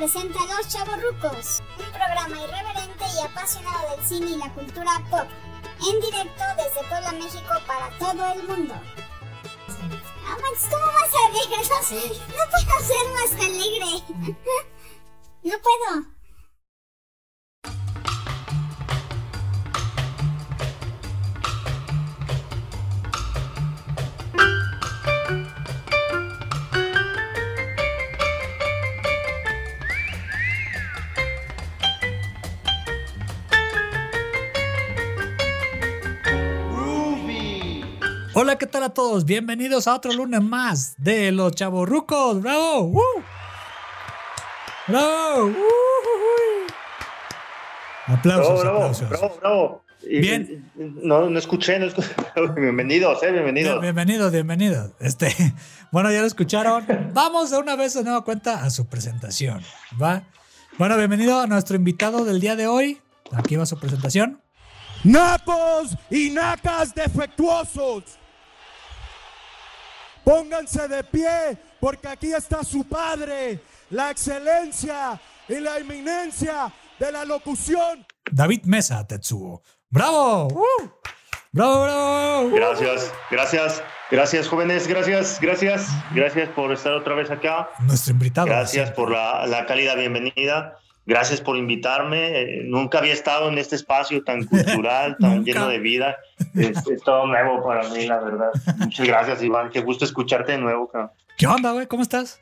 presenta Los Chavorrucos, un programa irreverente y apasionado del cine y la cultura pop, en directo desde Puebla, México para todo el mundo. Ah, Max, ¿cómo vas a alegre? No, no puedo ser más alegre. No puedo. Hola, ¿qué tal a todos? Bienvenidos a otro lunes más de Los Chavorrucos. ¡Bravo! ¡Uh! ¡Bravo! ¡Uh! Aplausos, bravo, aplausos. bravo, bravo. Y- Bien. No, no escuché, no escuché. Bienvenidos, eh, bienvenidos. Bienvenidos, bienvenidos. Este, bueno, ya lo escucharon. Vamos de una vez de nueva cuenta a su presentación. ¿Va? Bueno, bienvenido a nuestro invitado del día de hoy. Aquí va su presentación. Nacos y nacas defectuosos. Pónganse de pie porque aquí está su padre, la excelencia y la eminencia de la locución. David Mesa, Tetsuo. ¡Bravo! ¡Uh! ¡Bravo, bravo! ¡Uh! Gracias, gracias, gracias, jóvenes, gracias, gracias, gracias por estar otra vez acá. Nuestro invitado. Gracias por la, la cálida bienvenida. Gracias por invitarme. Eh, nunca había estado en este espacio tan cultural, tan lleno de vida. Es, es todo nuevo para mí, la verdad. Muchas gracias, Iván. Qué gusto escucharte de nuevo. cabrón. ¿Qué onda, güey? ¿Cómo estás?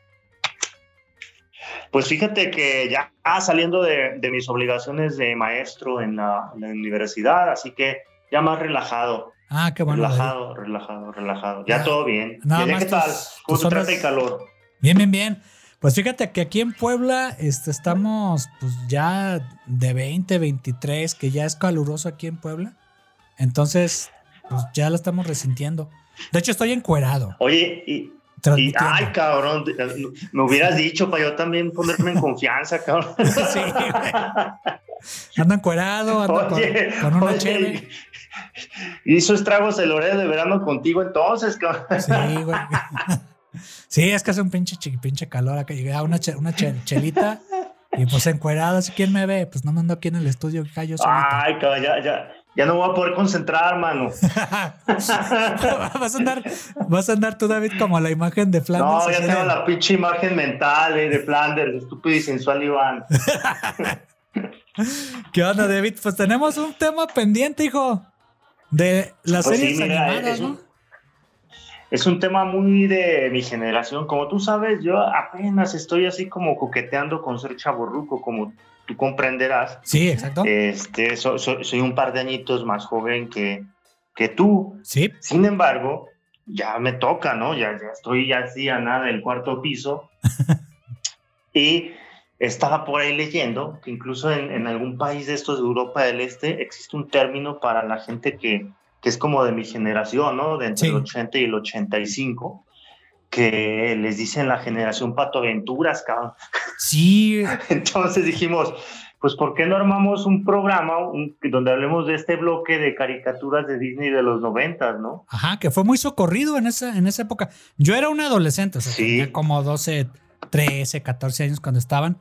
Pues fíjate que ya saliendo de, de mis obligaciones de maestro en la, en la universidad, así que ya más relajado, Ah, qué bueno. Relajado, relajado, relajado. Ya Ah, todo bien. nada ¿Y allá más ¿Qué tal? tus- ¿Cómo tus horas- el calor? Bien, bien, bien. Pues fíjate que aquí en Puebla este, estamos pues ya de 20, 23, que ya es caluroso aquí en Puebla. Entonces, pues ya lo estamos resintiendo. De hecho, estoy encuerado. Oye, y, ay, cabrón, me hubieras dicho para yo también ponerme en confianza, cabrón. Sí, güey. Ando encuerado, ando con- Oye, con, una oye, cheve. hizo estragos el horario de verano contigo entonces, cabrón. Sí, güey. Sí, es que hace un pinche, pinche calor acá. Llega una, che- una che- chelita y pues encuerado. Así quién me ve, pues no me ando aquí en el estudio, solito. Ay, cabrón, ya, ya, ya no voy a poder concentrar, mano. vas a andar, vas a andar tú, David, como la imagen de Flanders. No, ya tengo la pinche imagen mental eh, de Flanders, estúpido y sensual Iván. ¿Qué onda, David? Pues tenemos un tema pendiente, hijo. De las Pues sí, series mira, animadas, es ¿no? Es un tema muy de mi generación. Como tú sabes, yo apenas estoy así como coqueteando con ser chaborruco, como tú comprenderás. Sí, exacto. Este, so- so- soy un par de añitos más joven que, que tú. sí, Sin embargo, ya me toca, ¿no? Ya, ya estoy así a nada del cuarto piso. y estaba por ahí leyendo que incluso en, en algún país de estos de Europa del Este existe un término para la gente que, que es como de mi generación, ¿no? De entre Sí. el 80 y el 85, que les dicen la generación patoaventuras, cabrón. sí. Entonces dijimos, pues ¿por qué no armamos un programa un- donde hablemos de este bloque de caricaturas de Disney de los 90, ¿no? Ajá, que fue muy socorrido en esa, en esa época. Yo era un adolescente, o sea, Sí. tenía como 12, 13, 14 años cuando estaban.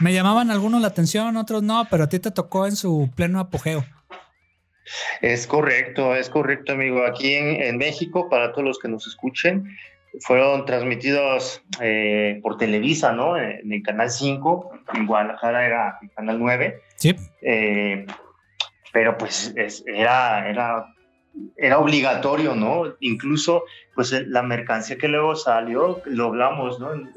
Me llamaban algunos la atención, otros no, pero a ti te tocó en su pleno apogeo. Es correcto, es correcto, amigo. Aquí en, en México, para todos los que nos escuchen, fueron transmitidos eh, por Televisa, ¿no? En el Canal 5, en Guadalajara era el Canal 9, Sí, eh, pero pues es- era, era, era obligatorio, ¿no? Incluso, pues eh, la mercancía que luego salió, lo hablamos, ¿no? En,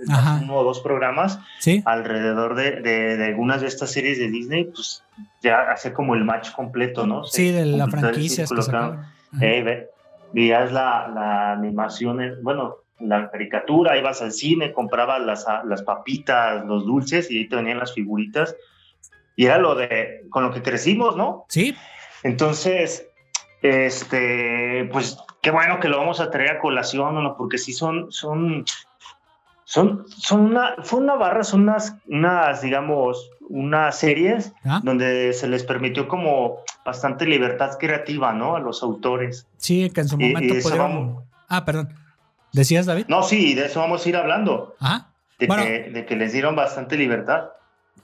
uno o dos programas, sí. alrededor de, de- de algunas de estas series de Disney, pues ya hace como el match completo, ¿no? Sí, de la franquicia. Eh, ve- veías la, la animación, eh, bueno, la caricatura, ibas al cine, comprabas las, ah, las papitas, los dulces y ahí te venían las figuritas. Y era lo de, con lo que crecimos, ¿no? Sí, Entonces, este, pues qué bueno que lo vamos a traer a colación, ¿no? Porque sí son, son, son, son una, fue una barra, son unas, unas, digamos, unas series ¿Ah? donde se les permitió como bastante libertad creativa, ¿no? A los autores. sí, que en su Y- y momento eso pudieron. vamos- Ah, perdón. ¿Decías, David? No, sí, de eso vamos a ir hablando, Ajá. de, Bueno. que, de que les dieron bastante libertad.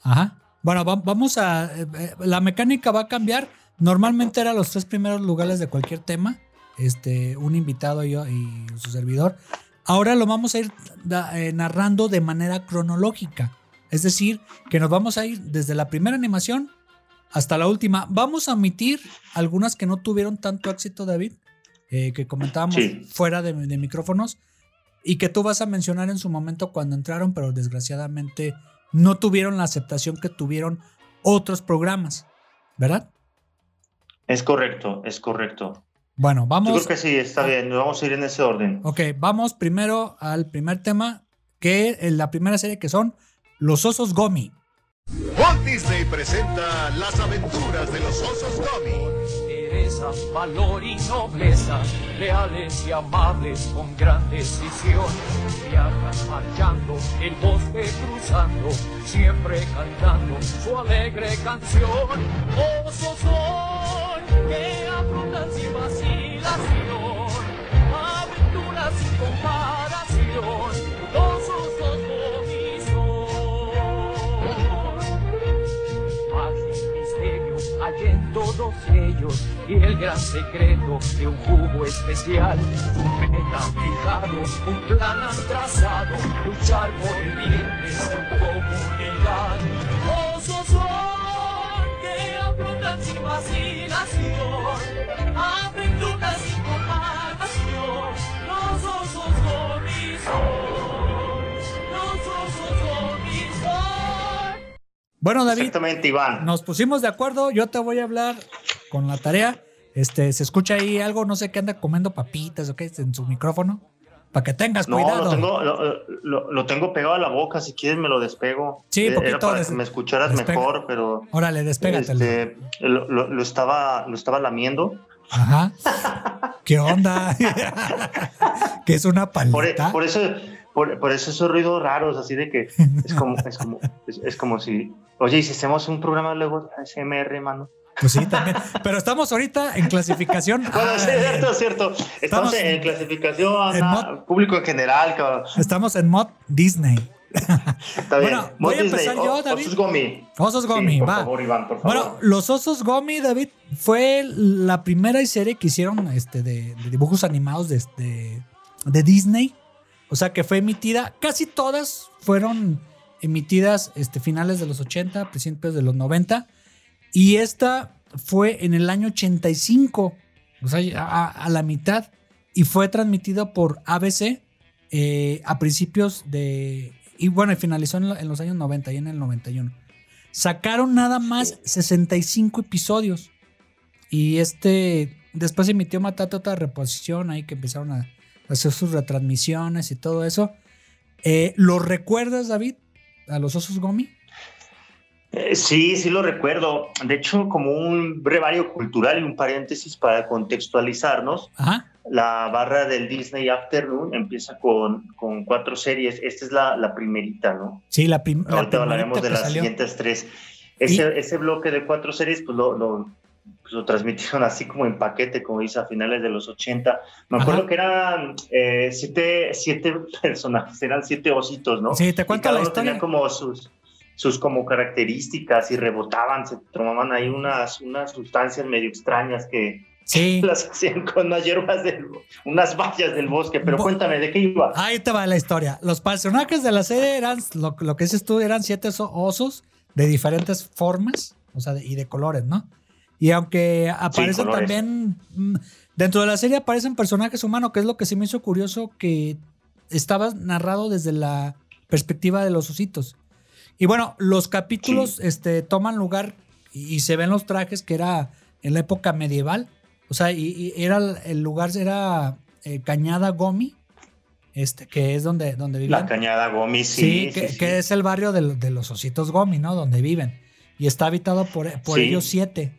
Ajá. Bueno, vamos a. Eh, eh, la mecánica va a cambiar. Normalmente era los tres primeros lugares de cualquier tema. Este, un invitado y, yo, y su servidor. Ahora lo vamos a ir eh, narrando de manera cronológica. Es decir, que nos vamos a ir desde la primera animación hasta la última. Vamos a omitir algunas que no tuvieron tanto éxito, David, que comentábamos fuera de, de, micrófonos, y que tú vas a mencionar en su momento cuando entraron, pero desgraciadamente no tuvieron la aceptación que tuvieron otros programas, ¿verdad? Es correcto, es correcto. Bueno, vamos. Yo creo que sí, está bien, vamos a ir en ese orden. Ok, vamos primero al primer tema, que es la primera serie que son Los Osos Gomi. Walt Disney presenta las aventuras de los Osos Gomi valor y nobleza, leales y amables con gran decisión. Viajan marchando, el bosque cruzando, siempre cantando su alegre canción. Osos son que afrontan sin vacilación, aventuras sin comparación. Los osos hay en todos ellos y el gran secreto de un jugo especial. Un meta fijado, un plan trazado, luchar por el bien de su comunidad. Son sin vacilación, aventuras sin comparación. Los osos son los osos bueno, David. Exactamente, Iván. Nos pusimos de acuerdo. Yo te voy a hablar con la tarea. Este, se escucha ahí algo, no sé qué anda comiendo papitas o qué en su micrófono. Para que tengas cuidado. Lo tengo, lo, tengo pegado a la boca, si quieres me lo despego. Sí, eh, Era para que me escucharas mejor, pero. Órale, despégatelo. Este, lo, estaba, lo estaba lamiendo. Ajá. ¿Qué onda? que es una paleta. por, eso, por, eso esos ruidos raros, así de que es como, es como, es, como si, oye, y si hacemos un programa luego ASMR, mano. Pues sí, también. Pero estamos ahorita en clasificación. Bueno, sí, es cierto, es cierto. Estamos, en, clasificación en público en general. Cabrón. Estamos en mod Disney. Está bien. Bueno, voy a empezar yo, David. Osos Gomi. Osos Gomi, por va. Favor, Iván, por favor. Bueno, los Osos Gomi, David, fue la primera serie que hicieron este, de, dibujos animados de, de Disney. O sea que fue emitida, casi todas fueron emitidas este, finales de los 80, principios de los 90. Y esta fue en el año 85, o sea, a, la mitad. Y fue transmitida por ABC eh, a principios de... Y bueno, finalizó en, los años 90 y en el 91. Sacaron nada más 65 episodios. Y este... Después emitió Matate otra reposición ahí que empezaron a hacer sus retransmisiones y todo eso. Eh, ¿Lo recuerdas, David, a los Osos Gomi? Eh, sí, sí lo recuerdo. De hecho, como un brevario cultural y un paréntesis para contextualizarnos, la barra del Disney Afternoon empieza con, con cuatro series. Esta es la, la primerita, ¿no? Sí, la, primera. Ahorita hablaremos de las siguientes tres. Ese, ese bloque de cuatro series, pues lo, pues, lo transmitieron así como en paquete, como dice, a finales de los 80. Me acuerdo que eran eh, siete, siete personajes, eran siete ositos, ¿no? Sí, te cuento la historia. Tenían como sus, sus como características y rebotaban, se tomaban ahí unas, unas sustancias medio extrañas que, Sí. Las hacían con unas hierbas, del, unas vallas del bosque, pero cuéntame, ¿de qué iba? Ahí te va la historia. Los personajes de la serie eran, lo, lo que dices tú, eran siete osos de diferentes formas, o sea, y de colores, ¿no? Y aunque aparecen también, mm, dentro de la serie aparecen personajes humanos, que es lo que sí me hizo curioso, que estaba narrado desde la perspectiva de los ositos. Y bueno, los capítulos este, toman lugar y, se ven los trajes que era en la época medieval. O sea, y, era el lugar era eh, Cañada Gomi, este, que es donde, donde viven. La Cañada Gomi, sí. Sí, que, es el barrio de, los ositos Gomi, ¿no? Donde viven. Y está habitado por, por ellos siete.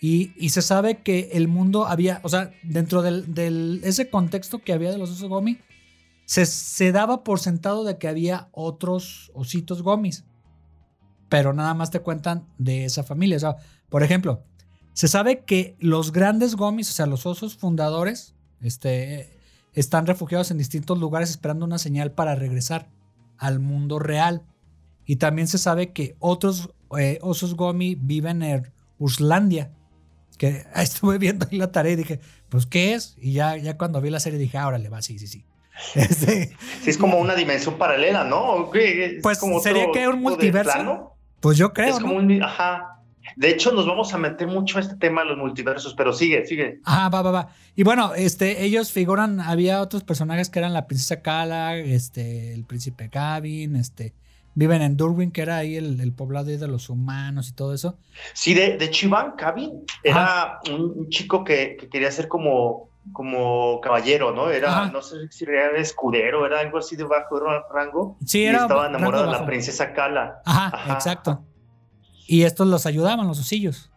Y, se sabe que el mundo había, o sea, dentro del, ese contexto que había de los osos gomi, se, se, daba por sentado de que había otros ositos gomis. Pero nada más te cuentan de esa familia. O sea, por ejemplo, se sabe que los grandes gomis, o sea, los osos fundadores, este, están refugiados en distintos lugares esperando una señal para regresar al mundo real. Y también se sabe que otros eh, osos gomi viven en Uslandia. Que estuve viendo ahí la tarea y dije, pues, ¿qué es? Y ya, ya cuando vi la serie dije, ah, órale, va, sí, sí, sí. Este, Sí, es como una dimensión paralela, ¿no? Pues, como ¿sería que un multiverso? Pues yo creo, es como ¿no? un. Ajá. De hecho, nos vamos a meter mucho a este tema de los multiversos, pero sigue, sigue. Ajá, va, va, va. Y bueno, este, ellos figuran, había otros personajes que eran la princesa Kala, este, el príncipe Gavin, este, viven en Durwin, que era ahí el, el poblado de los humanos y todo eso. Sí, de, de Chivan Cabin era un, un chico que, que quería ser como, como caballero, ¿no? Era, Ajá. no sé si era escudero, era algo así de bajo ra- rango. Sí, y era estaba rango enamorado de la princesa Kala. Ajá, Ajá. exacto. Y estos los ayudaban, los osillos.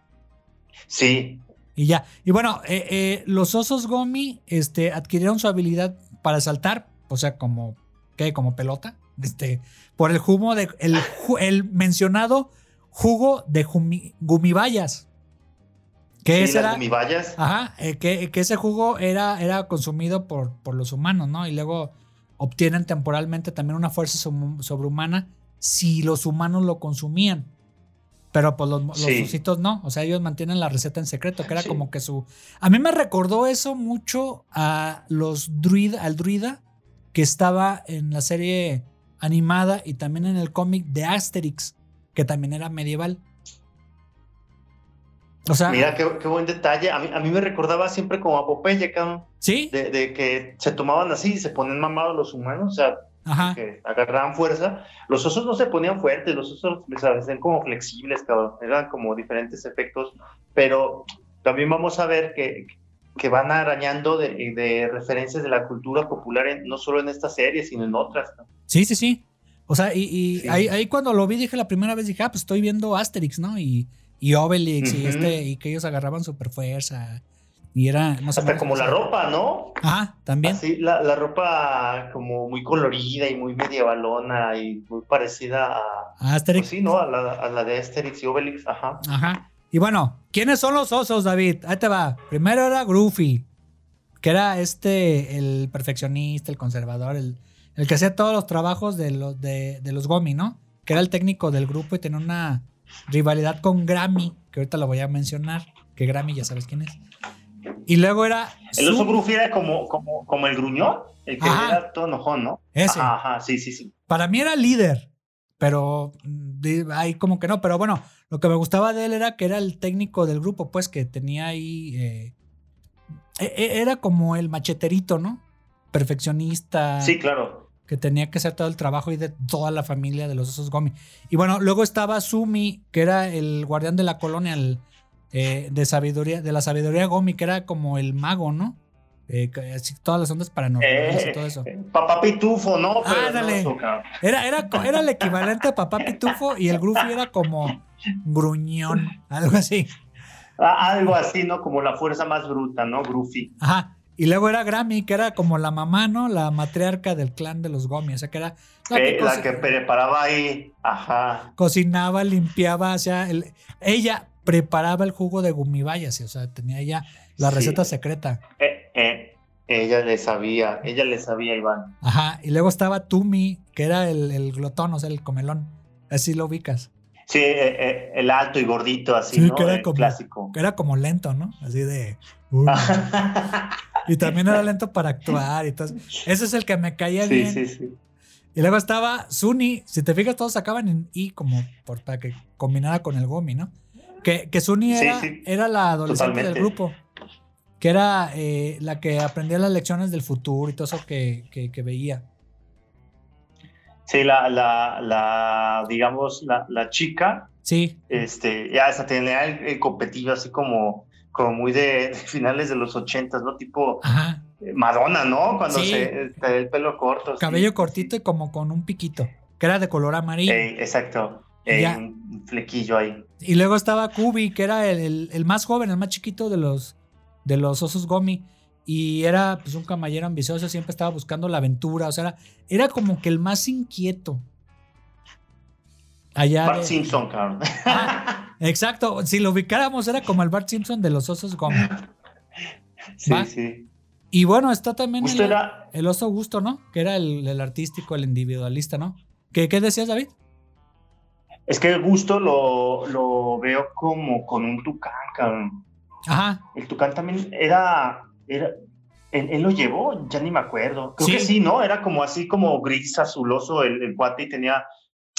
Sí, Y ya. Y bueno, eh, eh, los osos Gomi este, adquirieron su habilidad para saltar, o sea, como, ¿qué? Como pelota, este, por el jugo de, el, mencionado jugo de jumi- gumibayas. Que sí, ese las era, ajá, eh, que, que ese jugo era, era consumido por, por los humanos, ¿no? Y luego obtienen temporalmente también una fuerza sobrehumana si los humanos lo consumían. Pero pues los, los Sí. ositos no. O sea, ellos mantienen la receta en secreto, que era Sí. como que su. A mí me recordó eso mucho a los druida, al druida que estaba en la serie animada y también en el cómic de Asterix, que también era medieval. O sea, Mira qué, qué buen detalle. A mí, a mí me recordaba siempre como a Popeye, cabrón, sí, de, de que se tomaban así y se ponen mamados los humanos, o sea, ajá. que agarraban fuerza. Los osos no se ponían fuertes, los osos se hacían como flexibles, cabrón. Eran como diferentes efectos, pero también vamos a ver que, que van arañando de, de referencias de la cultura popular, en- no solo en esta serie, sino en otras. ¿no? Sí, sí, sí. O sea, y, y Sí. ahí, ahí cuando lo vi dije la primera vez, dije, ah, pues estoy viendo Asterix, ¿no? Y, y Obelix y este, y que ellos agarraban super fuerza. Y era, sé. Hasta como la ropa, ¿no? Ajá, también. Así, la, la ropa como muy colorida y muy medievalona y muy parecida a, Asterix. pues sí, ¿no? A la, a la de Asterix y Obelix, ajá. Ajá. Y bueno, ¿quiénes son los osos, David? Ahí te va. Primero era Groofy, que era este, el perfeccionista, el conservador, el, el que hacía todos los trabajos de los, de, de los Gomi, ¿no? Que era el técnico del grupo y tenía una rivalidad con Grammy, que ahorita lo voy a mencionar, que Grammy ya sabes quién es. Y luego era... El oso Gruffy era como, como, como el gruñón, el que Ajá. era todo enojón, ¿no? Ese. Ajá, ajá, sí, sí, sí. Para mí era líder, pero mm, ahí como que no. Pero bueno, lo que me gustaba de él era que era el técnico del grupo, pues que tenía ahí. eh, e- e- era como el macheterito, ¿no? Perfeccionista. Sí, claro. Que tenía que hacer todo el trabajo y de toda la familia de los osos Gomi. Y bueno, luego estaba Sumi, que era el guardián de la colonia el, eh, de sabiduría, de la sabiduría Gomi, que era como el mago, ¿no? Eh, así, todas las ondas paranormales y Eh, todo eso. eh, Papá Pitufo, ¿no? Pero. Era, era, era el equivalente a Papá Pitufo y el Groovy era como gruñón, algo así. Ah, algo así, ¿no? Como la fuerza más bruta, ¿no? Gruffy. Ajá. Y luego era Grammy, que era como la mamá, ¿no? La matriarca del clan de los Gomi. O sea, que era la que, Eh, la que preparaba ahí, ajá. cocinaba, limpiaba, o sea, el- ella preparaba el jugo de gumibayas, o sea, tenía ella la Sí. receta secreta. Eh, eh, ella le sabía, ella le sabía, Iván. Ajá. Y luego estaba Tumi, que era el, el glotón, o sea, el comelón. Así lo ubicas. Sí, eh, el alto y gordito, así, Sí, ¿no? que era como- clásico. Que era como lento, ¿no? Así de. "Uy". Y también era lento para actuar y todo. Ese es el que me caía sí, bien. sí, sí. Y luego estaba Suni. Si te fijas, todos acaban en I como por, para que combinara con el Gomi, ¿no? Que, que Suni Sí, era, sí. era la adolescente del grupo. Que era eh, la que aprendía las lecciones del futuro y todo eso que, que- que veía. Sí, la, la, la digamos, la, la chica, Sí, este, ya hasta tenía el, el competido así como, como muy de, de finales de los ochentas, ¿no? Tipo ajá. eh, Madonna, ¿no? Cuando Sí. se trae el pelo corto. Cabello sí, cortito y como con un piquito. Que era de color amarillo. Ey, exacto. Ey, Ya. un flequillo ahí. Y luego estaba Kubi, que era el, el- el más joven, el más chiquito de los, de los osos Gomi. Y era pues un caballero ambicioso, siempre estaba buscando la aventura. O sea, era, era como que el más inquieto. Allá. Bart de- Simpson, cabrón. Ah, exacto. Si lo ubicáramos, era como el Bart Simpson de los osos Gomi. sí, va. sí. Y bueno, está también el, era, el oso Gusto, ¿no? Que era el, el artístico, el individualista, ¿no? ¿Qué, qué decías, David? Es que Gusto lo, lo veo como con un tucán, cabrón. Ajá. El tucán también era, era él, él lo llevó, ya ni me acuerdo. Creo Sí. que sí, ¿no? Era como así como gris azuloso el, el cuate y tenía,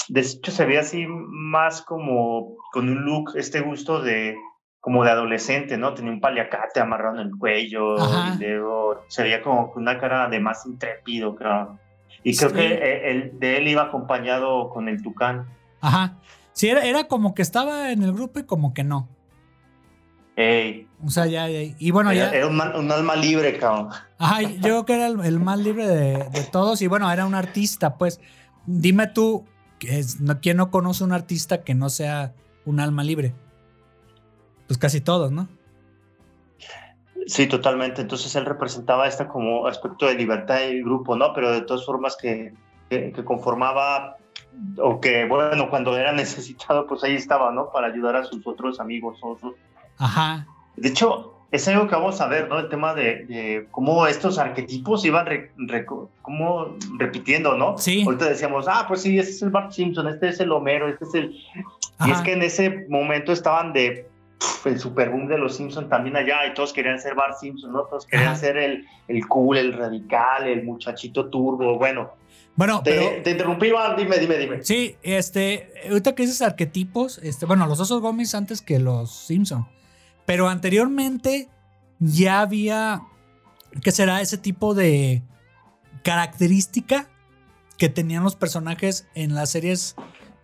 de hecho se veía así más como con un look, este gusto de como de adolescente, ¿no? Tenía un paliacate amarrado en el cuello Ajá. y luego se veía como una cara de más intrépido, creo. Y creo Sí. que el, de él iba acompañado con el tucán. Ajá. Sí, era, era como que estaba en el grupo y como que no. Ey, O sea, ya, ya- y bueno, era, ya. era un, man- un alma libre, cabrón. Ajá, yo creo que era el, el más libre de, de todos y bueno, era un artista, pues. Dime tú, es- no- ¿quién no conoce un artista que no sea un alma libre? Pues casi todos, ¿no? Sí, totalmente. Entonces él representaba este como aspecto de libertad del grupo, ¿no? Pero de todas formas que, que, que conformaba o que, bueno, cuando era necesitado, pues ahí estaba, ¿no? Para ayudar a sus otros amigos. otros. Ajá. De hecho, es algo que vamos a ver, ¿no? El tema de, de cómo estos arquetipos iban re- como repitiendo, ¿no? Sí. Ahorita decíamos, ah, pues sí, este es el Bart Simpson, este es el Homero, este es el... Y es que en ese momento estaban de el super boom de los Simpsons también allá y todos querían ser Bart Simpson, ¿no? Todos querían Ajá. ser el, el cool, el radical, el muchachito turbo. Bueno, Bueno, te, pero. te interrumpí, Iván, dime, dime, dime. Sí, este, ahorita que dices arquetipos, este, bueno, los osos Gómez antes que los Simpson, pero anteriormente ya había, ¿qué será? Ese tipo de característica que tenían los personajes en las series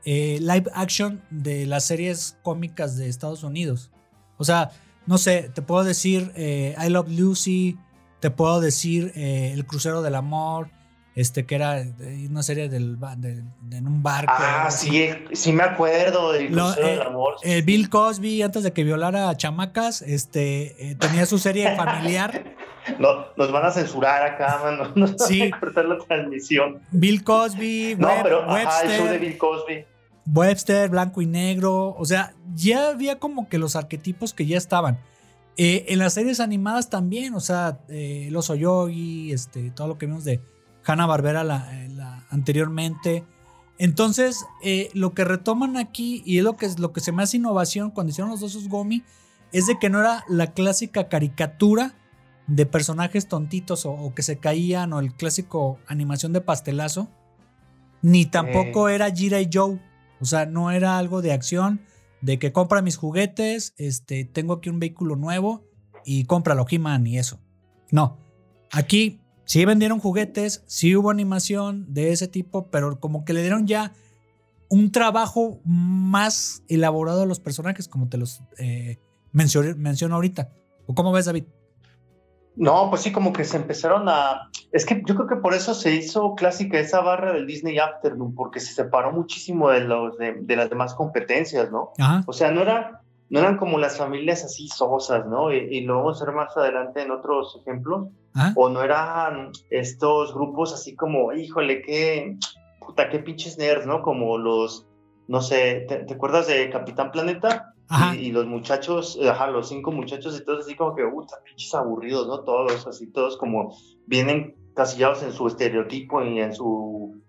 eh, live action de las series cómicas de Estados Unidos. O sea, no sé, te puedo decir eh, I Love Lucy, te puedo decir eh, El Crucero del Amor, este que era una serie del, de- de- en un barco. Ah, sí, sí me acuerdo del Lo- del eh, Amor. Eh, Bill Cosby, antes de que violara a chamacas, este, eh, tenía su serie familiar. No, nos van a censurar acá, mano. Nos Sí. van a cortar la transmisión. Bill Cosby, No, Web- pero ajá, el show de Webster, Bill Cosby. Webster, blanco y negro. O sea, ya había como que los arquetipos que ya estaban. Eh, en las series animadas también, o sea, el oso yogi, este, todo lo que vimos de Hanna Barbera la, eh, la- anteriormente. Entonces, eh, lo que retoman aquí, y es lo que, es lo que se me hace innovación cuando hicieron los osos Gomi, es de que no era la clásica caricatura de personajes tontitos o, o que se caían, o el clásico animación de pastelazo, ni tampoco era Gira y Joe. O sea, no era algo de acción, de que compra mis juguetes, este, tengo aquí un vehículo nuevo y cómpralo, He-Man y eso. No. Aquí sí vendieron juguetes, sí hubo animación de ese tipo, pero como que le dieron ya un trabajo más elaborado a los personajes, como te los eh, menciono, menciono ahorita. ¿O cómo ves, David? No, pues sí, como que se empezaron a... Es que yo creo que por eso se hizo clásica esa barra del Disney Afternoon, porque se separó muchísimo de, los, de, de las demás competencias, ¿no? Ajá. O sea, no, era, no eran como las familias así sosas, ¿no? Y, y lo vamos a ver más adelante en otros ejemplos. O no eran estos grupos así como, híjole, qué, puta, qué pinches nerds, ¿no? Como los, no sé, ¿te, te acuerdas de Capitán Planeta? Ajá. Y, y los muchachos, ajá, los cinco muchachos y todos así como que, puta, pinches aburridos, ¿no? Todos, así, todos como vienen casillados en su estereotipo y en su,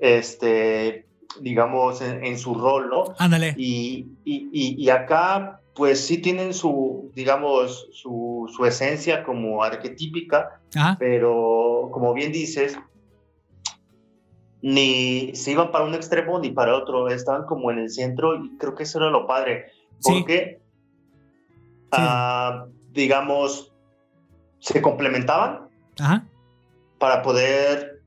este, digamos, en, en su rol, ¿no? Ándale. Y, y, y, y acá, pues sí tienen su, digamos, su, su esencia como arquetípica, Ajá. pero como bien dices, ni se iban para un extremo ni para otro, estaban como en el centro y creo que eso era lo padre, Sí. porque, ah, digamos, se complementaban Ajá. para poder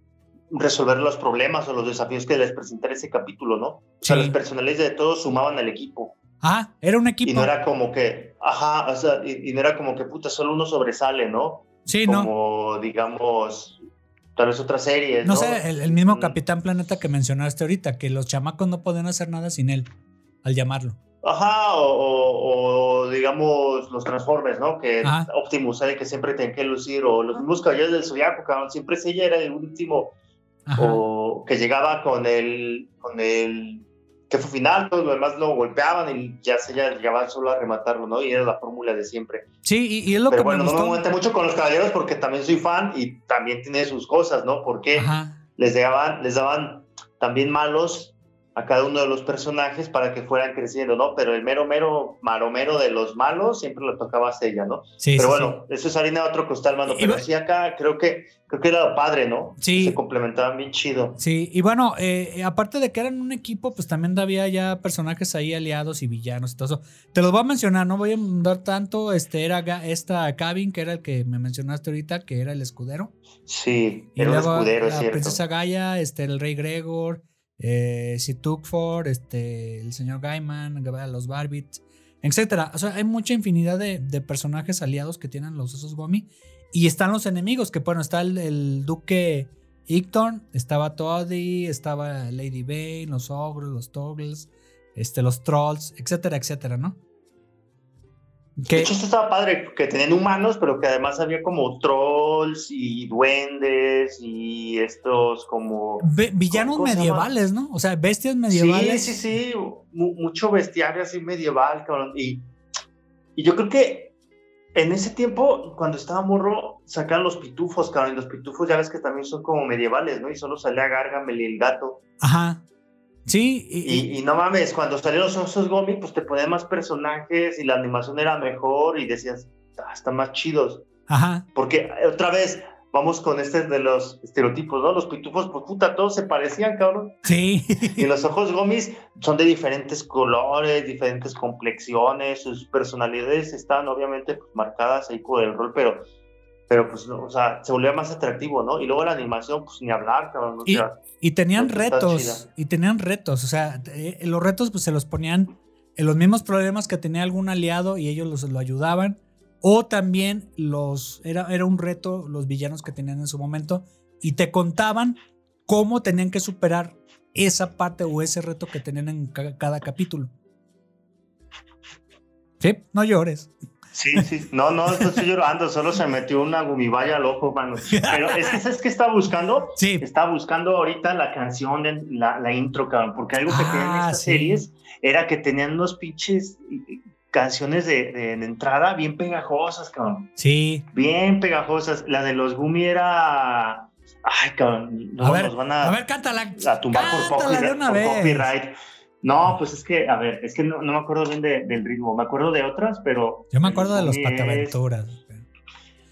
resolver los problemas o los desafíos que les presentara ese capítulo, ¿no? O sea, los personales de todos sumaban al equipo. Ajá. Era un equipo. Y no era como que, ajá, o sea, y, y no era como que, puta, solo uno sobresale, ¿no? sí, no. Como, digamos, tal vez otras series, No ¿no? sé, el, el mismo Mm. Capitán Planeta que mencionaste ahorita, que los chamacos no podían hacer nada sin él, al llamarlo. Ajá, o, o- o, digamos los Transformers, ¿no? Que Ajá. Optimus era el que siempre tenía que lucir, o los mismos caballeros del Zodiaco, cabrón, siempre ella era el último, Ajá. o que llegaba con el, con el jefe final, todos los demás lo golpeaban y ya se ya llegaban solo a rematarlo, ¿no? Y era la fórmula de siempre. Sí, y, y es lo Pero que bueno, me no me gustó. mucho con los caballeros porque también soy fan y también tiene sus cosas, ¿no? Porque Ajá. les daban, les daban también malos a cada uno de los personajes para que fueran creciendo, ¿no? Pero el mero, mero, maromero de los malos siempre lo tocaba a ella, ¿no? Sí, Pero sí, bueno, eso es harina de otro costal, mano. Y Pero sí acá creo que, creo que era padre, ¿no? Sí. Se complementaban bien chido. Sí, y bueno, eh, aparte de que eran un equipo, pues también había ya personajes ahí aliados y villanos y todo eso. Te los voy a mencionar, no voy a dar tanto. Este era esta Cabin, que era el que me mencionaste ahorita, que era el escudero. Sí, Y era un luego escudero, es la cierto. princesa Gaia, este, el rey Gregor, eh, Sir Tuckford, este, el señor Gaiman, los Barbits, etcétera. O sea, hay mucha infinidad de, personajes aliados que tienen los osos Gomi. Y están los enemigos, que bueno, está el, el duque Icton, estaba Toddy, estaba Lady Bane, los ogros, los toggles, este, los trolls, etcétera, etcétera, ¿no? De hecho, esto estaba padre, que tenían humanos, pero que además había como trolls y duendes y estos como... villanos medievales, ¿no? O sea, bestias medievales. Sí, sí, sí, mu- mucho bestiario así medieval, cabrón. Y, y yo creo que en ese tiempo, cuando estaba morro, sacaban los pitufos, cabrón. Y los pitufos ya ves que también son como medievales, ¿no? Y solo salía Gargamel y el gato. Ajá. Sí, y, Y, y no mames, cuando salieron los osos Gomi, pues te ponían más personajes y la animación era mejor y decías, "Ah, están más chidos. ajá. Porque eh, otra vez, vamos con este de los estereotipos, ¿no? Los pitufos, pues puta, todos se parecían, cabrón. Sí. Y los ojos gomis son de diferentes colores, diferentes complexiones, sus personalidades están obviamente pues, marcadas ahí por el rol, pero, pero pues, no, o sea, se volvía más atractivo, ¿no? Y luego la animación, pues ni hablar, cabrón. o Y, sea, y tenían retos. Y tenían retos. O sea, eh, los retos pues se los ponían en los mismos problemas que tenía algún aliado y ellos los, lo ayudaban. O también los era, era un reto los villanos que tenían en su momento y te contaban cómo tenían que superar esa parte o ese reto que tenían en ca- cada capítulo. Sí, no llores. Sí, sí. No, no, no estoy llorando, solo se metió una gumibaya al ojo, mano. Pero es que, ¿sabes qué estaba buscando? Sí, Estaba buscando ahorita la canción, de, la, la intro, cabrón, porque algo que tenían Ah, estas sí. series era que tenían unos pinches eh, canciones de, de- de entrada bien pegajosas, cabrón. sí. Bien pegajosas. La de los Gumi era. Ay, cabrón. No, A ver, nos van a, A ver, cántala. a tumbar por, cántala de copyright, una por vez. copyright. No, pues es que, a ver, es que no, no me acuerdo bien de- del ritmo. Me acuerdo de otras, pero. Yo me acuerdo de los es- pataventuras.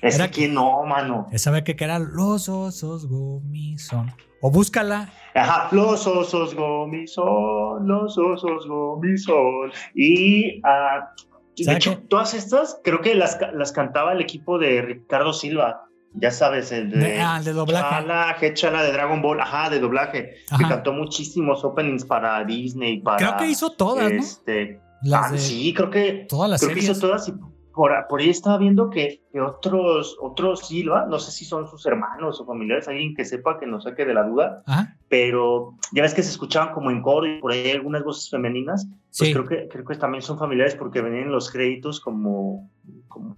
Es Era- que no, mano. Esa vez que eran los osos gomison. O búscala. Ajá, los osos Gomi son, los osos Gomi son. Y ah, de ¿Sabe hecho, todas estas creo que las, las cantaba el equipo de Ricardo Silva. Ya sabes, el de, De- ah, de doblaje. Chala, G Chala de Dragon Ball, ajá, de doblaje. Ajá. Que cantó muchísimos openings para Disney, para. Creo que hizo todas, ¿no? este, Las ah, de sí, creo que todas las creo que hizo todas y por, por ahí estaba viendo que, que otros, otros Silva, no sé si son sus hermanos o familiares, alguien que sepa que nos saque de la duda, Ajá. pero ya ves que se escuchaban como en coro y por ahí algunas voces femeninas, pues Sí. creo, que, creo que también son familiares porque venían en los créditos como, como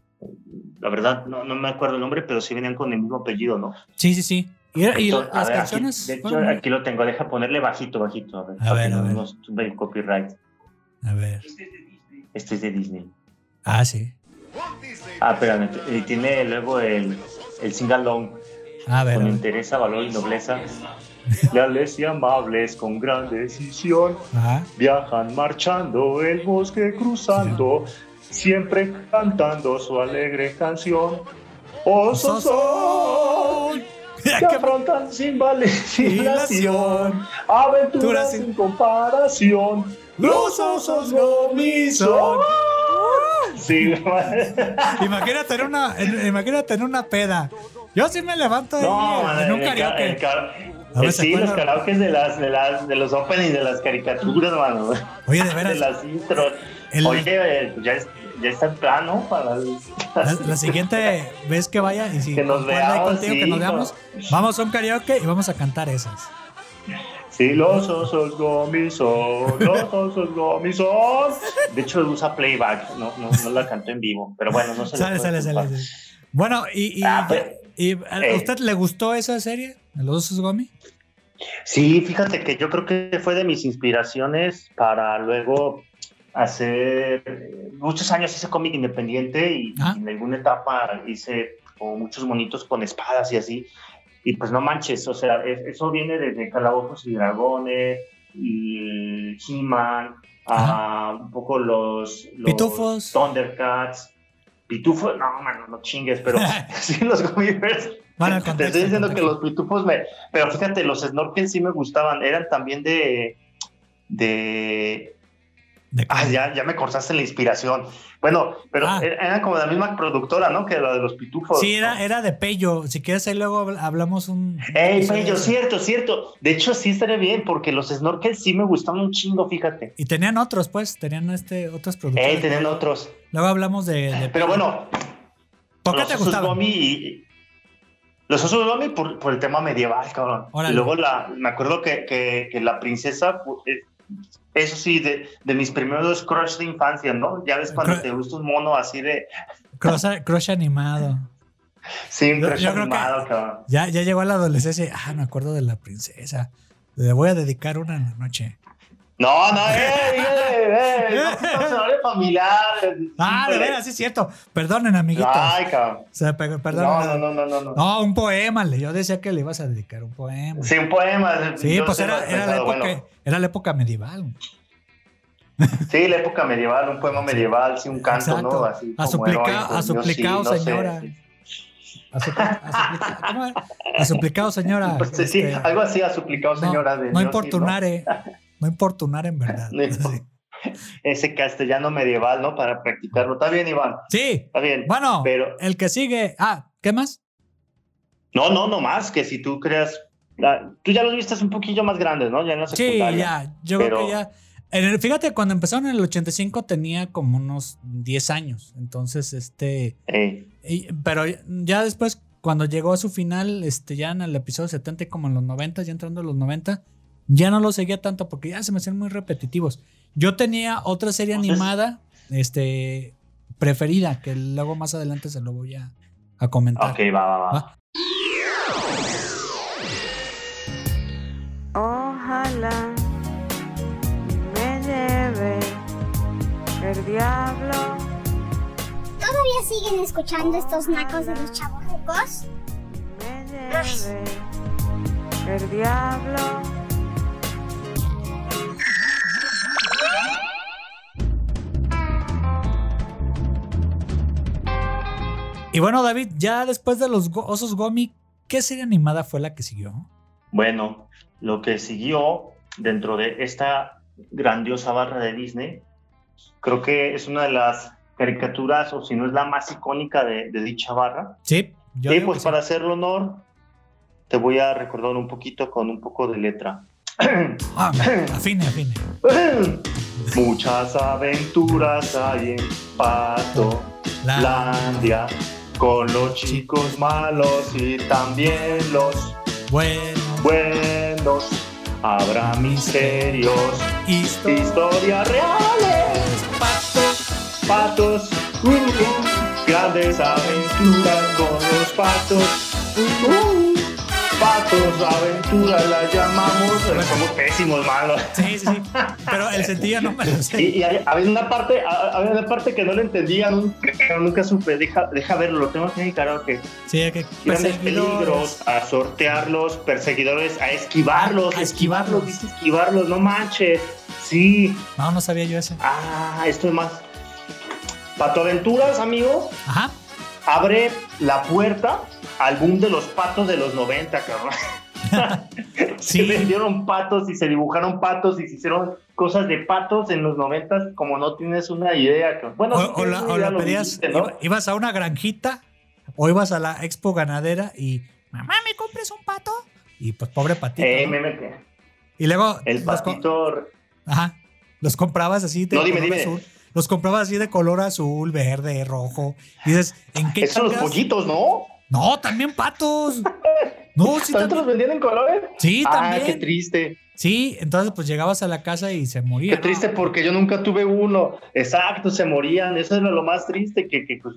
la verdad, no, no me acuerdo el nombre, pero sí venían con el mismo apellido, ¿no? Sí, sí, sí. Y, era- y Entonces, a las ver, aquí- canciones. de hecho, aquí lo tengo, deja ponerle bajito, bajito, a ver, A ver, a no ver. copyright. A ver. Este es de Disney. Ah, sí. Ah, espérame, y tiene luego el, el sing-along. A ver. a con ver. interés, valor y nobleza. Leales y amables con gran decisión, Ajá. viajan marchando el bosque cruzando, siempre cantando su alegre canción. Osos son que afrontan sin vacilación, aventuras sin- comparación. Los osos Gomi son. Sí, Imagínate en una, imagínate en una peda. Yo sí me levanto No, en- un karaoke. el ca- A ver, eh, ¿se sí, los karaokes de las, de las, de los openings, de las caricaturas, mano. Oye, de De veras, las intros. El- Oye, eh, pues ya, es- ya está en plano para la, la siguiente vez que vaya y si Que nos veamos, contigo, sí, que nos no. veamos, vamos a un karaoke y vamos a cantar esas. Sí, los osos gomizón, los osos gomizón. De hecho, usa playback, no, no, no la cantó en vivo, pero bueno, no se le Sale, sale, sale. sale. Bueno, y, y, Ah, pues, y- ¿a eh. usted le gustó esa serie? ¿Los osos Gomi? Sí, fíjate que yo creo que fue de mis inspiraciones para luego hacer eh, muchos años hice cómic independiente y, Ah. en alguna etapa hice como muchos monitos con espadas y así. Y pues no manches, o sea, es- eso viene desde Calabozos y Dragones, mm, He-Man, a un poco los, los Pitufos. Thundercats. Pitufos, no, mano, no chingues, pero sí los Bears. Bueno, Te estoy diciendo que los pitufos me. Pero fíjate, los snorkels sí me gustaban. Eran también de. De. De- Ah, ya, ya me cortaste la inspiración. Bueno, pero Ah. er- eran como la misma productora, ¿no? Que la de los pitufos. Sí, ¿no? era, era de Pello. Si quieres, ahí luego habl- hablamos un. Ey, Pello, de cierto, cierto. De hecho, sí estaría bien, porque los snorkels sí me gustaban un chingo, fíjate. Y tenían otros, pues. Tenían este, otros productos. Ey, tenían otros. Luego hablamos de. de- Pero bueno, ¿Por qué los te y- Los osos Gummy por, por el tema medieval, cabrón. Órale. Y luego la, me acuerdo que, que, que la princesa, eh, eso sí, de, de mis primeros crush de infancia, ¿no? Ya ves cuando te gusta un mono así de... Crush, crush animado. Sí, un crush yo animado, cabrón. Ya, ya llegó a la adolescencia. y, Ah, me acuerdo de la princesa. Le voy a dedicar una en la noche. No, no, eh, eh, eh, no, no, familiar. Ah, de veras, sí es cierto. Perdonen, amiguitos. Ay, cabrón. O sea, pe- perdón. No, no, no, no, no. no. No, un poema. le- Yo decía que le ibas a dedicar un poema. Sí, un poema. Sí, pues era, era la época, era la época medieval. Sí, la época medieval, un poema medieval, sí, un canto. ¿no? Así A suplica- heroico, a suplicado, no señora. A, supli- a suplica-. A suplicado, señora. Pues, sí, este, algo así ha suplicado, no, señora. de no importunare. No importunar en verdad. No Sí. Ese castellano medieval, ¿no? Para practicarlo. Está bien, Iván. Sí. Está bien. Bueno, Pero, el que sigue. Ah, ¿qué más? no, no, no más, que si tú creas. la- tú ya los viste un poquillo más grandes, ¿no? Ya en la Sí, secundaria. ya. Yo creo Pero- que ya. en el- fíjate, cuando empezaron en el 85 tenía como unos 10 años. Entonces, este. Eh, y- pero ya después, cuando llegó a su final, este, ya en el episodio 70, y como en los 90, ya entrando a los 90, ya no lo seguía tanto porque ya se me hacían muy repetitivos. Yo tenía otra serie animada, este, preferida, que luego más adelante se lo voy a, a comentar. ok, va, va, va. Va. Ojalá me lleve el diablo. ¿Todavía siguen escuchando estos nacos de los chavorrucos? Me lleve el diablo. Y bueno, David, ya después de los osos Gomi, ¿qué serie animada fue la que siguió? Bueno, lo que siguió dentro de esta grandiosa barra de Disney, creo que es una de las caricaturas, o si no es la más icónica de, de dicha barra. Sí, yo y pues que sí. para hacerle honor, te voy a recordar un poquito con un poco de letra. Ah, afine, afine. Muchas aventuras hay en Pato La- Landia, con los chicos malos y también los Bueno, buenos. Habrá misterios, historia. historias reales, patos, patos, uh, uh, grandes aventuras con los patos. uh, uh, patos, aventuras las llamamos. Somos pésimos, malos. Sí, sí, sí. Pero el sentido no me lo sé. Y, había una parte, ha- había una parte que no le entendía, nun- pero nunca supe. Deja, deja verlo, lo tengo aquí en el karaoke. Sí, hay que Grandes peligros, a sortearlos, perseguidores, a esquivarlos, A a esquivarlos. esquivarlos, dice esquivarlos, no manches. Sí, No, no sabía yo ese. ah, esto es más. Pato Aventuras, amigo, Ajá. Abre la puerta al boom de los patos de los 90, cabrón. Sí. Se vendieron patos y se dibujaron patos y se hicieron cosas de patos en los 90 como no tienes una idea. cabrón. Bueno, O, o la, o la pedías, ¿no? iba- ibas a una granjita o ibas a la expo ganadera y, mamá, ¿me compres un pato? Y pues pobre patito. Eh, ¿no? me metí. Y luego El patito ajá, los comprabas así de No, dime, dime. azul. Los comprabas así de color azul, verde, rojo. Y dices, ¿en qué Esos son los pollitos, ¿no? No, también patos. No, sí, ¿Tanto los vendían en colores? Sí, ah, también. qué triste. Sí, entonces pues llegabas a la casa y se moría. Qué triste porque yo nunca tuve uno. Exacto, se morían. Eso era lo más triste, que, que, pues,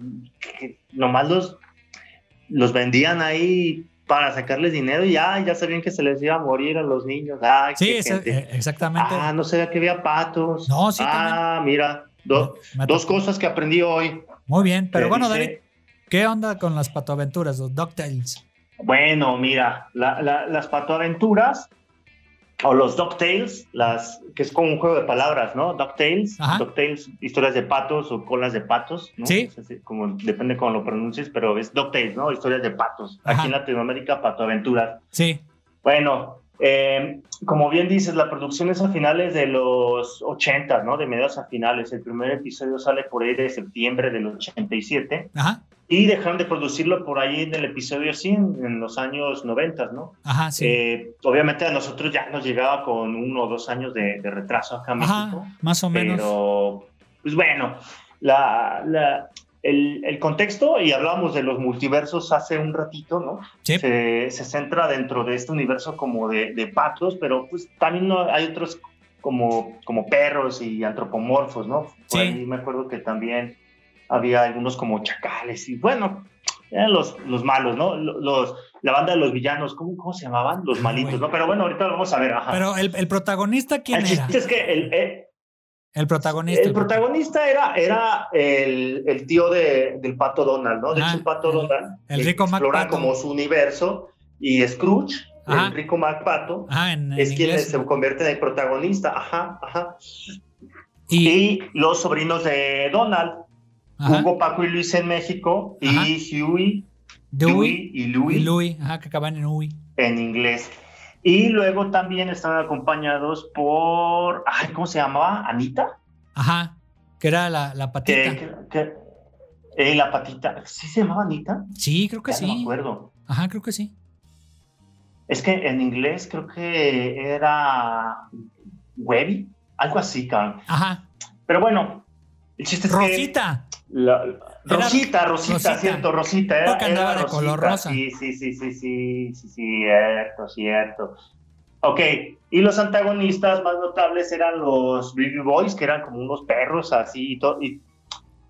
que nomás los, los vendían ahí para sacarles dinero y ya, ya sabían que se les iba a morir a los niños. Ay, Sí, qué eh, exactamente. Ah, no sabía que había patos. No, sí, Ah, mira, do- dos cosas que aprendí hoy. Muy bien, pero bueno, dice- David, ¿qué onda con las patoaventuras, los DuckTales? Bueno, mira, la- la- las patoaventuras o los DuckTales, las, que es como un juego de palabras, ¿no? DuckTales. DuckTales, historias de patos o colas de patos, ¿no? Sí. O sea, sí, como, depende cómo lo pronuncies, pero es DuckTales, ¿no? Historias de patos. Ajá. Aquí en Latinoamérica, Patoaventuras. Sí. Bueno, eh, como bien dices, la producción es a finales de los 80, ¿no? De mediados a finales. El primer episodio sale por ahí de septiembre del 87 Ajá. y dejaron de producirlo por ahí en el episodio 100, en los años 90, ¿no? Ajá, sí. Eh, obviamente a nosotros ya nos llegaba con uno o dos años de, de retraso acá en México. Ajá, más o menos. Pero, pues bueno, la, la- el, el contexto, y hablábamos de los multiversos hace un ratito, ¿no? Sí. Se, se centra dentro de este universo como de, de patos, pero pues también no, hay otros como, como perros y antropomorfos, ¿no? Por Sí. ahí me acuerdo que también había algunos como chacales y bueno, eran los, los malos, ¿no? Los, la banda de los villanos, ¿cómo, cómo se llamaban? Los Ah, malitos, güey. ¿no? Pero bueno, ahorita lo vamos a ver. Ajá. Pero el, el protagonista, ¿quién el era? es que el, el- protagonista. el protagonista era, era el, el tío de, del pato Donald, ¿no? De hecho, el pato Donald el rico explora MacPato. como su universo y Scrooge, Ajá. el rico MacPato, Ajá, en, en es quien inglés. se convierte en el protagonista. Ajá, ajá. Y, Y los sobrinos de Donald, ajá, Hugo, Paco y Luis en México y Huey, Dewey Dewey y Louis y Louis, ajá, que acaban en Uy. en inglés. Y luego también están acompañados por, ay, ¿cómo se llamaba? Anita. Ajá, que era la, la patita. Que, que- que- eh, la patita, ¿sí se llamaba Anita? Sí, creo que Ya no me sí. acuerdo. Ajá, creo que sí. Es que en inglés creo que era Webby, algo así, cabrón. Ajá. Pero bueno, el chiste es que... Rosita. la- Rosita, Rosita, Rosita. cierto, Rosita. Era, Porque andaba era de color rosa. Sí, sí, sí, sí, sí, sí, cierto, cierto. Ok, y los antagonistas más notables eran los Baby Boys, que eran como unos perros así, y, to- y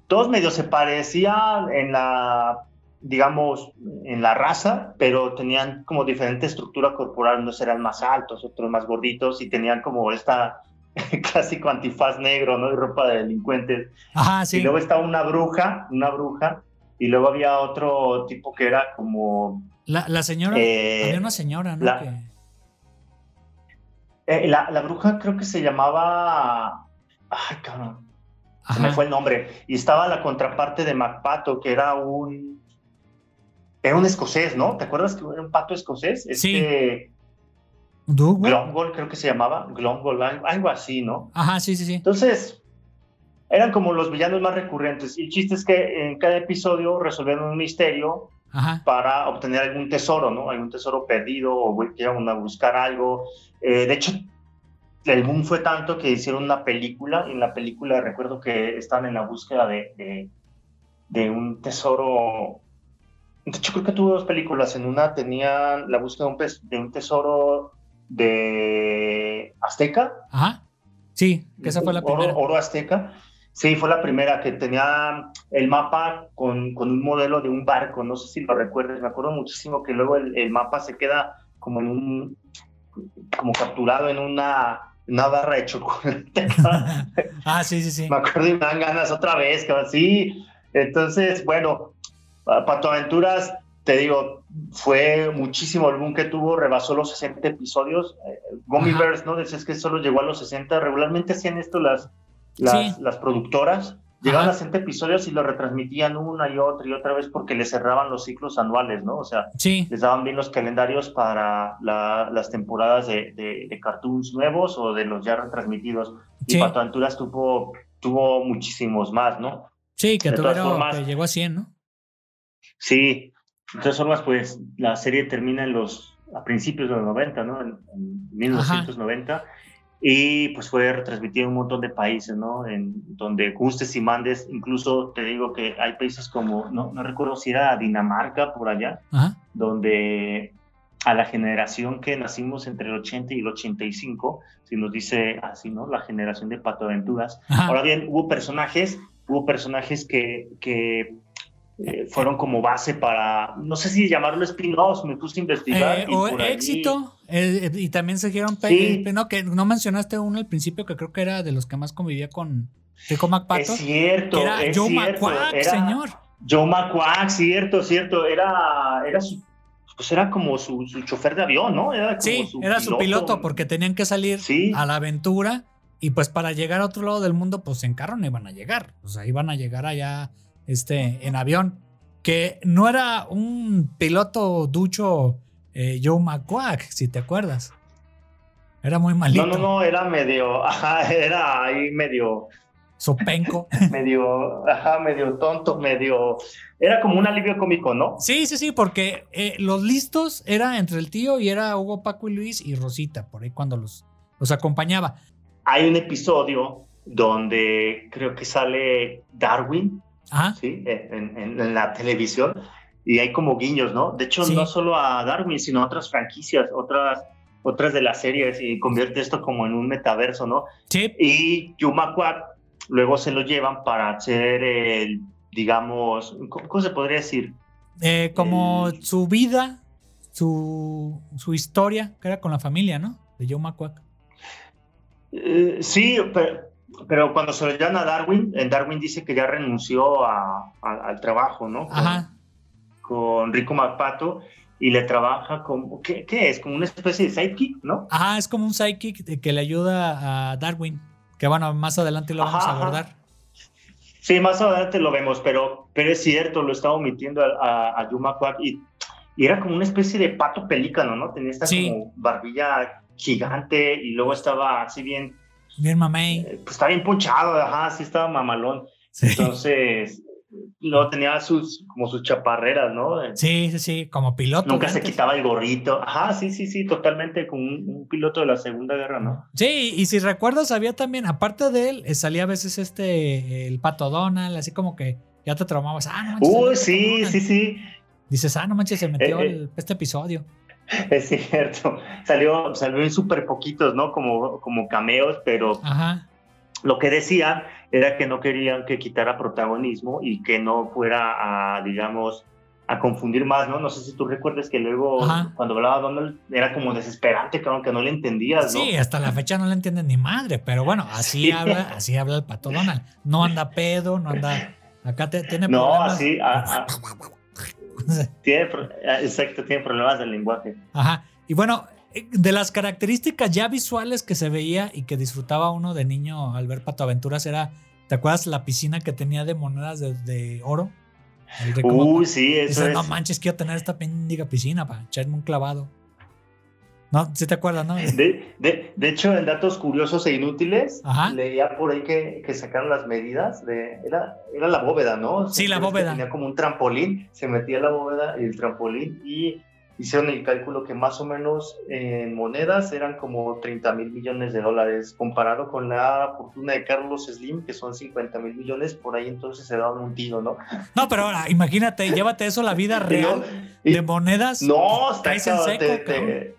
todos medio se parecían en la, digamos, en la raza, pero tenían como diferente estructura corporal, unos eran más altos, otros más gorditos, y tenían como esta clásico antifaz negro, ¿no? Y ropa de delincuentes. Ajá, sí. Y luego estaba una bruja, una bruja, y luego había otro tipo que era como... La, la señora. eh, había una señora, ¿no? la- Que- eh, la, la bruja creo que se llamaba... Ay, cabrón, se me fue el nombre. Y estaba la contraparte de MacPato, que era un... Era un escocés, ¿no? ¿Te acuerdas que era un pato escocés? Sí. Glongol creo que se llamaba, Glongol, algo, así, ¿no? Ajá, sí, sí, sí. Entonces, eran como los villanos más recurrentes. Y el chiste es que en cada episodio resolvían un misterio Ajá. para obtener algún tesoro, ¿no? Algún tesoro perdido o que iban a buscar algo. Eh, de hecho, el boom fue tanto que hicieron una película. Y en la película recuerdo que estaban en la búsqueda de, de, de un tesoro. De hecho, creo que tuvo dos películas. En una tenían la búsqueda de un, de un tesoro de Azteca Ajá. Sí, que esa fue la oro, primera. oro azteca. Sí, fue la primera que tenía el mapa con, con un modelo de un barco, no sé si lo recuerdes, me acuerdo muchísimo que luego el, el mapa se queda como en un, como capturado en una, una barra de chocolate. ah, sí, sí, sí. me acuerdo y me dan ganas otra vez, cabrón, sí. Entonces, bueno, Pato Aventuras, te digo, fue muchísimo el boom que tuvo, rebasó los 60 episodios. Eh, Gummiverse, ¿no? Decías que solo llegó a los 60. Regularmente hacían esto las, las, Sí. las productoras. Llegaban Ajá. a 60 episodios y lo retransmitían una y otra y otra vez porque les cerraban los ciclos anuales, ¿no? O sea, Sí, les daban bien los calendarios para la- las temporadas de, de- de cartoons nuevos o de los ya retransmitidos. Y. Pato Aventuras tuvo, tuvo muchísimos más, ¿no? sí, que tuvieron, formas- que llegó a 100, ¿no? Sí, de todas formas, pues la serie termina en los, a principios de los 90, ¿no? En, en 1990. Y pues fue retransmitida en un montón de países, ¿no? En donde gustes y mandes, incluso te digo que hay países como, no, no recuerdo si era Dinamarca por allá, Ajá. donde a la generación que nacimos entre el 80 y el 85, si nos dice así, ¿no? La generación de Pato Aventuras. Ajá. Ahora bien, hubo personajes, hubo personajes que, que eh, fueron como base para, no sé si llamarlo spin-offs, me puse a investigar. Eh, y o por ahí- éxito. eh, y también se dijeron. pe- Sí. eh, No, que no mencionaste uno al principio que creo que era de los que más convivía con Rico MacPato. Es cierto, era es Joe cierto, McQuack, era señor. Joe McQuack, cierto, cierto, era, era su pues era como su, su chofer de avión, ¿no? Era como Sí, era su piloto porque tenían que salir Sí. a la aventura y pues para llegar a otro lado del mundo, pues en carro no iban a llegar. O sea, iban a llegar allá este, en avión. Que no era un piloto ducho eh, Joe McQuack, si te acuerdas. Era muy malito. No, no, no, era medio, ajá, era ahí medio, Sopenco. medio, ajá, medio tonto, medio, era como un alivio cómico, ¿no? Sí, sí, sí, porque eh, los listos era entre el tío y era Hugo, Paco y Luis y Rosita, por ahí cuando los, los acompañaba. Hay un episodio donde creo que sale Darwin, Ajá. ¿sí? En, en- en la televisión, y hay como guiños, ¿no? De hecho, Sí. no solo a Darwin, sino a otras franquicias, otras, otras de las series, y convierte esto como en un metaverso, ¿no? Sí, Y Yuma Quack luego se lo llevan para hacer el, digamos, ¿cómo, se podría decir? eh, como su vida, su, su historia, que era con la familia, ¿no? De Joe McQuack. Eh, sí, pero, pero cuando se lo llevan a Darwin, en Darwin dice que ya renunció a- a- al trabajo, ¿no? Con, Ajá. con Rico McPato y le trabaja como, ¿qué, qué es? Como una especie de sidekick, ¿no? Ajá, es como un de- que le ayuda a Darwin. Que bueno, más adelante lo vamos Ajá, a ajá. abordar. Sí, más adelante lo vemos, pero, pero es cierto, lo estaba omitiendo a, a, a Yuma Quack y, y era como una especie de pato pelícano, ¿no? Tenía esta Sí. como barbilla gigante y luego estaba así bien, Bien, mamey. eh, pues estaba bien ponchado, ajá, sí estaba mamalón. Sí. Entonces, luego tenía sus, como sus chaparreras, ¿no? sí, sí, sí, como piloto. Nunca se quitaba el gorrito. Ajá, sí, sí, sí, totalmente como un, un piloto de la Segunda Guerra, ¿no? Sí, y si recuerdas, había también, aparte de él, eh, salía a veces este, el pato Donald, así como que ya te traumabas. Ah, no manches. Uy, sí, sí, sí, Dices, ah, no manches, se metió Eh, eh. el- este episodio. es cierto. Salió, salió en súper poquitos, ¿no? Como, como cameos, pero Ajá. lo que decían era que no querían que quitara protagonismo y que no fuera a, digamos, a confundir más, ¿no? No sé si tú recuerdas que luego Ajá. cuando hablaba Donald era como desesperante, claro, que no le entendías, ¿no? Sí, hasta la fecha no le entienden ni madre, pero bueno, así Sí. habla, así habla el pato Donald. No anda pedo, no anda. Acá te- tiene No, problemas. así, a- a- tiene, ah, exacto, tiene problemas del lenguaje. Ajá. Y bueno, eh, de las características ya visuales que se veía y que disfrutaba uno de niño al ver Pato Aventuras era, ¿te acuerdas la piscina que tenía de monedas de, de oro? El de cómo- Uy, sí, eso Dices, es. no manches, quiero tener esta pendiga piscina para echarme un clavado. No, ¿sí te acuerdas, no? De, de, de hecho, en datos curiosos e inútiles, Ajá. leía por ahí que, que sacaron las medidas de. Era, era la bóveda, ¿no? Sí, la bóveda. Tenía como un trampolín, se metía la bóveda y el trampolín, y hicieron el cálculo que más o menos en monedas eran como 30 mil millones de dólares, comparado con la fortuna de Carlos Slim, que son 50 mil millones, por ahí entonces se daban un tiro, ¿no? No, pero ahora, imagínate, llévate eso a la vida no- real de monedas. No, está en seco, te-.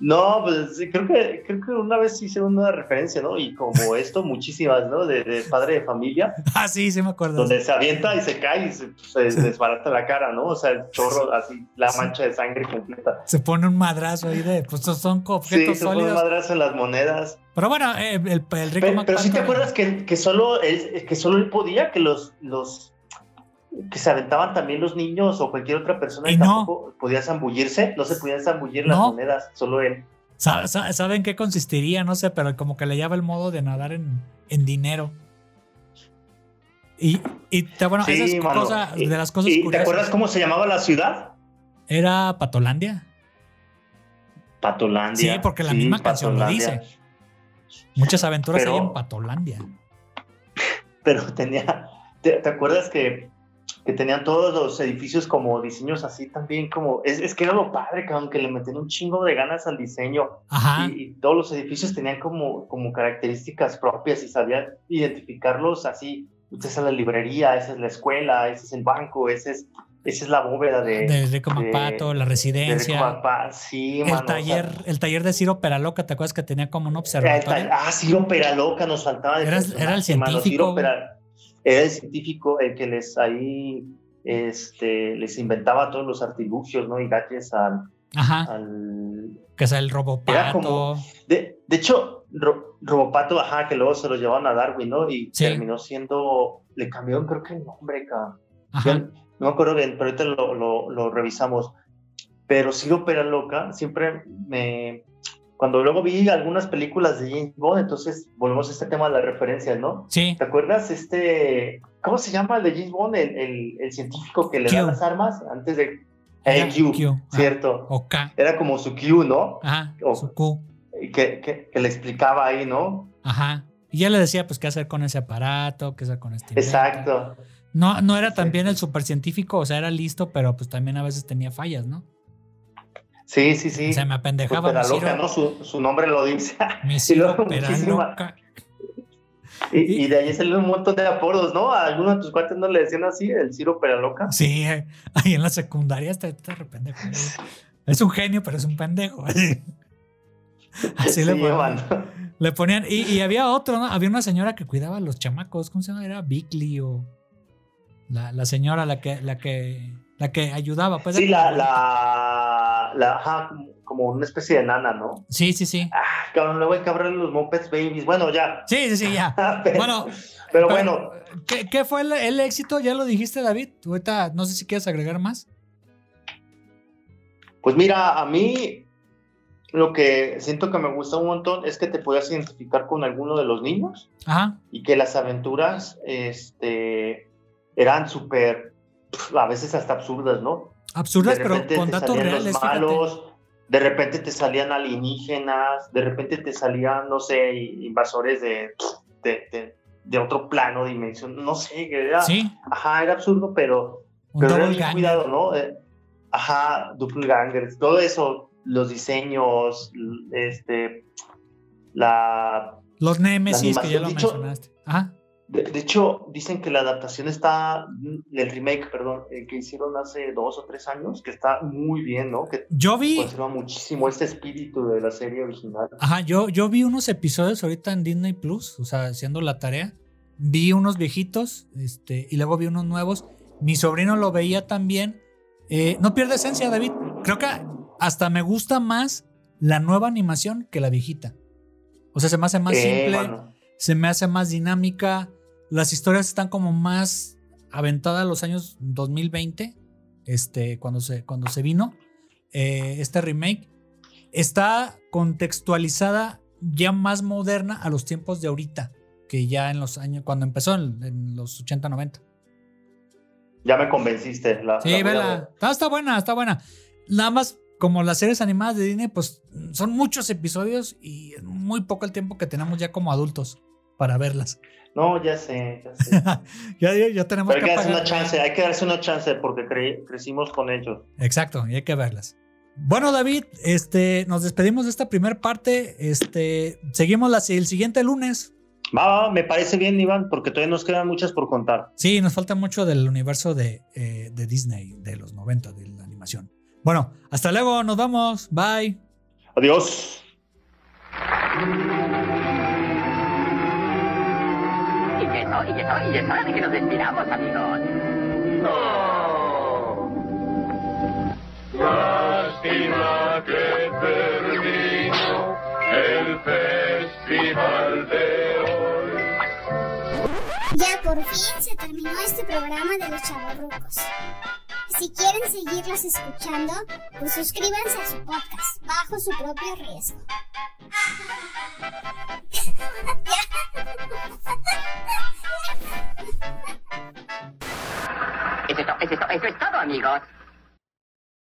No, pues sí, creo que, creo que una vez hice una referencia, ¿no? Y como esto, muchísimas, ¿no? De, de padre de familia, Ah, sí, sí me acuerdo. donde se avienta y se cae y se, se desbarata la cara, ¿no? O sea, el chorro, así, la mancha de sangre completa. Se pone un madrazo ahí de, pues son Sí, objetos se pone un sólidos. madrazo en las monedas. Pero bueno, eh, el, el, el rico Pero, pero sí te acuerdas que, que, solo él, que solo él podía, que los, los que se aventaban también los niños o cualquier otra persona Y y no. tampoco podía zambullirse, no se podían zambullir las monedas, solo él. Sa- sa- ¿Saben qué consistiría? No sé, pero como que le lleva el modo de nadar en, en dinero. Y, y te- bueno, Sí, esa es mano. cosa, Y- de las cosas ¿Y te curiosas. acuerdas cómo se llamaba la ciudad? Era Patolandia. Patolandia. Sí, porque la Sí, misma canción lo dice. Muchas aventuras Pero- hay en Patolandia. Pero tenía, ¿te, te acuerdas que, que tenían todos los edificios como diseños así también como, es, es que era lo padre, que aunque le metían un chingo de ganas al diseño Ajá. y, y todos los edificios tenían como, como características propias y sabían identificarlos así, esa es la librería, esa es la escuela, ese es el banco, ese es, esa es la bóveda de... De Rico de- McPato, la de residencia. Papá. Sí, mano, o el sea, taller, el taller de Ciro Peraloca, ¿te acuerdas que tenía como un el observatorio? ah, Ciro Peraloca nos faltaba. de Era- era el mano, científico, Ciro Pera- era el científico el que les ahí este, les inventaba todos los artilugios, ¿no? Y gadgets al. Ajá. al- Que es el Era robopato. como- De, de hecho, Ro- Robopato, ajá, que luego se lo llevaron a Darwin, ¿no? Y Sí. terminó siendo. Le cambiaron, creo que el nombre. Yo no me acuerdo bien, pero ahorita lo, lo, lo revisamos. pero Ciro Peraloca siempre me... Cuando luego vi algunas películas de James Bond, entonces volvemos a este tema de las referencias, ¿no? Sí. ¿Te acuerdas este... ¿Cómo se llama el de James Bond? El, el- el científico que le Q. da las armas antes de... Era Eh, Q, Q, ah. cierto. O K. Era como su Q, ¿no? Ajá. O- Su Q. Que, que, que le explicaba ahí, ¿no? Ajá. Y ya le decía, pues, qué hacer con ese aparato, qué hacer con este. invento. Exacto. No, no era también el supercientífico, o sea, era listo, pero pues también a veces tenía fallas, ¿no? Sí, sí, sí. Se me Pues apendejaba Peraloca, Ciro, ¿no? Su, su nombre lo dice. mi Y Ciro luego muchísima- Peraloca. Y, y de ahí salió un montón de apodos, ¿no? A alguno de tus cuates no le decían así, el Ciro Peraloca. Sí, ahí en la secundaria está está pendejo. Es un genio, pero es un pendejo. Así le Sí, ponían. Le ponían. Y, y había otro, ¿no? Había una señora que cuidaba a los chamacos. ¿Cómo se llama? Era Bickley o. La, la señora, la que, la que, la que ayudaba. Pues, Sí, la, la, la, ajá, como- una especie de nana, ¿no? Sí, sí, sí. Ah, cabrón, luego hay que hablar de los Muppets Babies. Bueno, ya. Sí, sí, sí, ya. pero, Bueno, pero bueno, ¿qué, qué fue el, el éxito? Ya lo dijiste, David. Ahorita no sé si quieres agregar más. pues mira, a mí lo que siento que me gusta un montón es que te puedas identificar con alguno de los niños Ajá. y que las aventuras este, eran súper, a veces hasta absurdas, ¿no? Absurdas, de pero repente con te datos salían reales. los fíjate. malos, de repente te salían alienígenas, de repente te salían, no sé, invasores de, de, de- de otro plano, dimensión, no sé, que era, Sí, ajá, era absurdo, pero, un pero era bien cuidado, ¿no? Eh, ajá, doppelgangers, todo eso, los diseños, este, la... Los Nemesis, que ya lo dicho- mencionaste. Ajá. De, de hecho, dicen que la adaptación está, el remake, perdón, el que hicieron hace dos o tres años, que está muy bien, ¿no? Que Yo vi, conserva muchísimo este espíritu de la serie original. ajá, yo, yo vi unos episodios ahorita en Disney Plus, o sea, haciendo la tarea. Vi unos viejitos, este, y luego vi unos nuevos. Mi sobrino lo veía también. Eh, no pierde esencia, David. Creo que hasta me gusta más la nueva animación que la viejita. O sea, se me hace más Eh, simple, se me hace más dinámica. Las historias están como más aventadas a los años 2020, este, cuando se, cuando se vino eh, este remake. Está contextualizada ya más moderna a los tiempos de ahorita, que ya en los años, cuando empezó en, en los 80, 90. Ya me convenciste. La, Sí, la vela. Está, está buena, está buena. Nada más, como las series animadas de Disney, pues son muchos episodios y muy poco el tiempo que tenemos ya como adultos para verlas. No, ya sé, ya sé. ya, ya, ya tenemos Pero hay que darse una chance, hay que darse una chance porque cre- crecimos con ellos. Exacto, y hay que verlas. Bueno, David, este, nos despedimos de esta primera parte. Este, seguimos la, el siguiente lunes. Va, va, me parece bien, Iván, porque todavía nos quedan muchas por contar. Sí, nos falta mucho del universo de, eh, de Disney, de los 90, de la animación. Bueno, hasta luego, nos vamos. Bye. Adiós. Y que no, y que no, y es hora de que nos despidamos, amigos. Lástima que terminó el festival de hoy. Por fin se terminó este programa de los chavorrucos. Si quieren seguirlos escuchando, pues suscríbanse a su podcast bajo su propio riesgo. Es, to- eso es to- eso es todo, amigos.